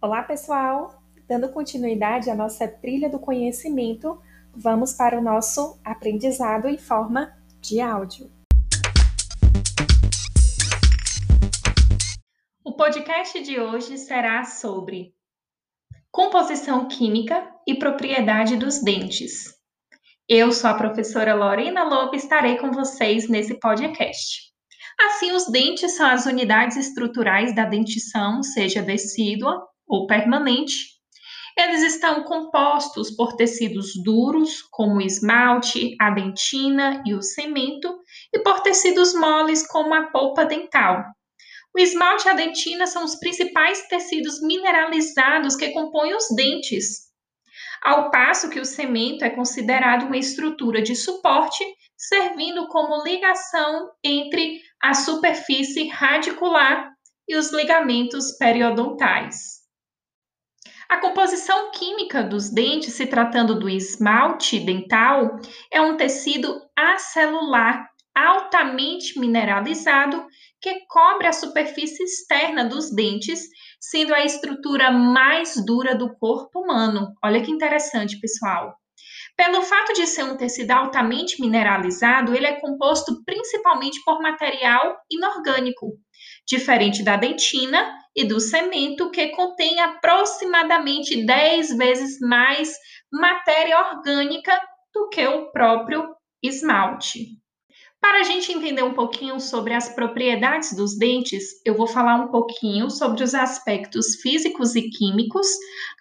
Olá, pessoal! Dando continuidade à nossa trilha do conhecimento, vamos para o nosso aprendizado em forma de áudio. O podcast de hoje será sobre composição química e propriedade dos dentes. Eu sou a professora Lorena Lobo e estarei com vocês nesse podcast. Assim, os dentes são as unidades estruturais da dentição, seja decídua ou permanente. Eles estão compostos por tecidos duros, como o esmalte, a dentina e o cemento, e por tecidos moles, como a polpa dental. O esmalte e a dentina são os principais tecidos mineralizados que compõem os dentes, ao passo que o cemento é considerado uma estrutura de suporte, servindo como ligação entre a superfície radicular e os ligamentos periodontais. A composição química dos dentes, se tratando do esmalte dental, é um tecido acelular altamente mineralizado que cobre a superfície externa dos dentes, sendo a estrutura mais dura do corpo humano. Olha que interessante, pessoal. Pelo fato de ser um tecido altamente mineralizado, ele é composto principalmente por material inorgânico, diferente da dentina e do cimento, que contém aproximadamente 10 vezes mais matéria orgânica do que o próprio esmalte. Para a gente entender um pouquinho sobre as propriedades dos dentes, eu vou falar um pouquinho sobre os aspectos físicos e químicos,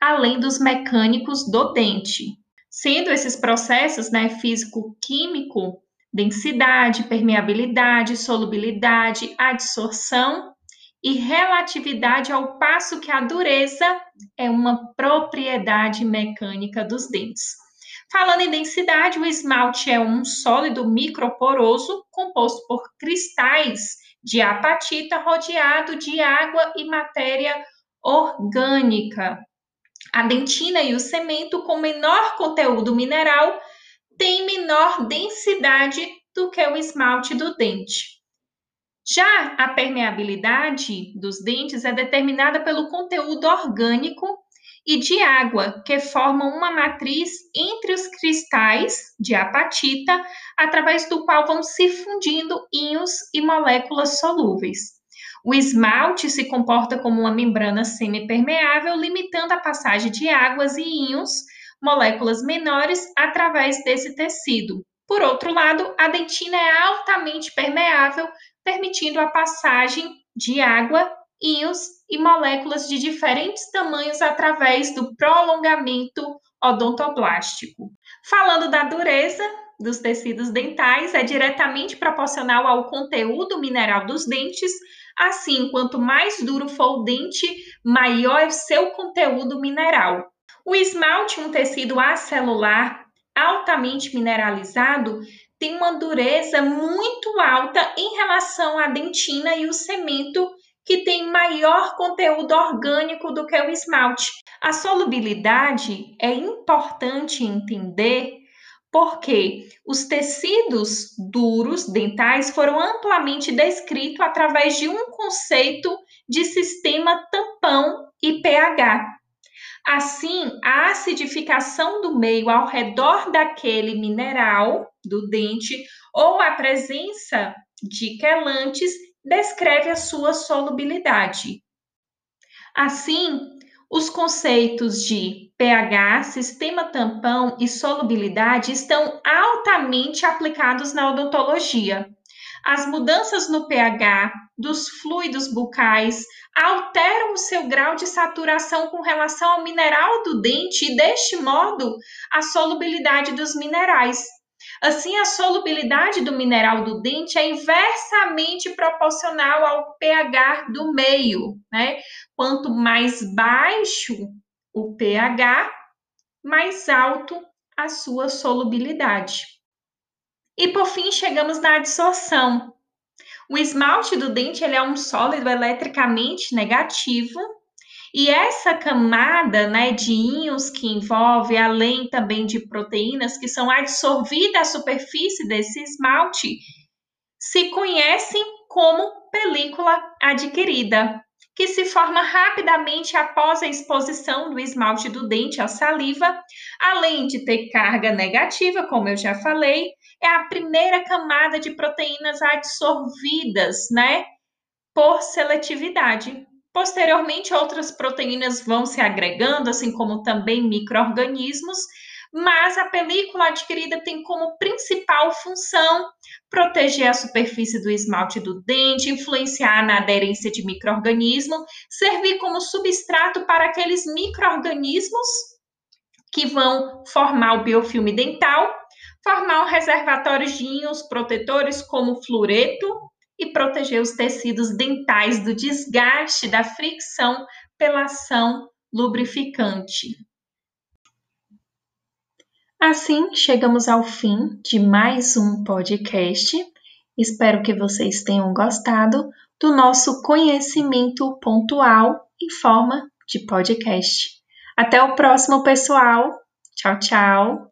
além dos mecânicos do dente. Sendo esses processos né, físico-químico densidade, permeabilidade, solubilidade, adsorção e relatividade, ao passo que a dureza é uma propriedade mecânica dos dentes. Falando em densidade, o esmalte é um sólido microporoso composto por cristais de apatita rodeado de água e matéria orgânica. A dentina e o cemento, com menor conteúdo mineral, tem menor densidade do que o esmalte do dente. Já a permeabilidade dos dentes é determinada pelo conteúdo orgânico e de água, que formam uma matriz entre os cristais de apatita, através do qual vão se fundindo íons e moléculas solúveis. O esmalte se comporta como uma membrana semipermeável, limitando a passagem de águas e íons moléculas menores através desse tecido. Por outro lado, a dentina é altamente permeável, permitindo a passagem de água, íons e moléculas de diferentes tamanhos através do prolongamento odontoblástico. Falando da dureza dos tecidos dentais, é diretamente proporcional ao conteúdo mineral dos dentes. Assim, quanto mais duro for o dente, maior é o seu conteúdo mineral. O esmalte, um tecido acelular altamente mineralizado, tem uma dureza muito alta em relação à dentina e o cemento, que tem maior conteúdo orgânico do que o esmalte. A solubilidade é importante entender porque os tecidos duros dentais foram amplamente descritos através de um conceito de sistema tampão e pH. Assim, a acidificação do meio ao redor daquele mineral do dente ou a presença de quelantes descreve a sua solubilidade. Assim, os conceitos de pH, sistema tampão e solubilidade estão altamente aplicados na odontologia. As mudanças no pH dos fluidos bucais alteram o seu grau de saturação com relação ao mineral do dente e, deste modo, a solubilidade dos minerais. Assim, a solubilidade do mineral do dente é inversamente proporcional ao pH do meio, né? Quanto mais baixo o pH, mais alto a sua solubilidade. E por fim, chegamos na adsorção. O esmalte do dente ele é um sólido eletricamente negativo e essa camada né, de íons que envolve, além também de proteínas que são absorvidas à superfície desse esmalte, se conhecem como película adquirida, que se forma rapidamente após a exposição do esmalte do dente à saliva, além de ter carga negativa, como eu já falei, é a primeira camada de proteínas absorvidas, né, por seletividade. Posteriormente, outras proteínas vão se agregando, assim como também microorganismos, mas a película adquirida tem como principal função proteger a superfície do esmalte do dente, influenciar na aderência de microorganismo, servir como substrato para aqueles microorganismos que vão formar o biofilme dental, formar um reservatório de íons protetores como fluoreto e proteger os tecidos dentais do desgaste da fricção pela ação lubrificante. Assim, chegamos ao fim de mais um podcast. Espero que vocês tenham gostado do nosso conhecimento pontual em forma de podcast. Até o próximo, pessoal. Tchau, tchau.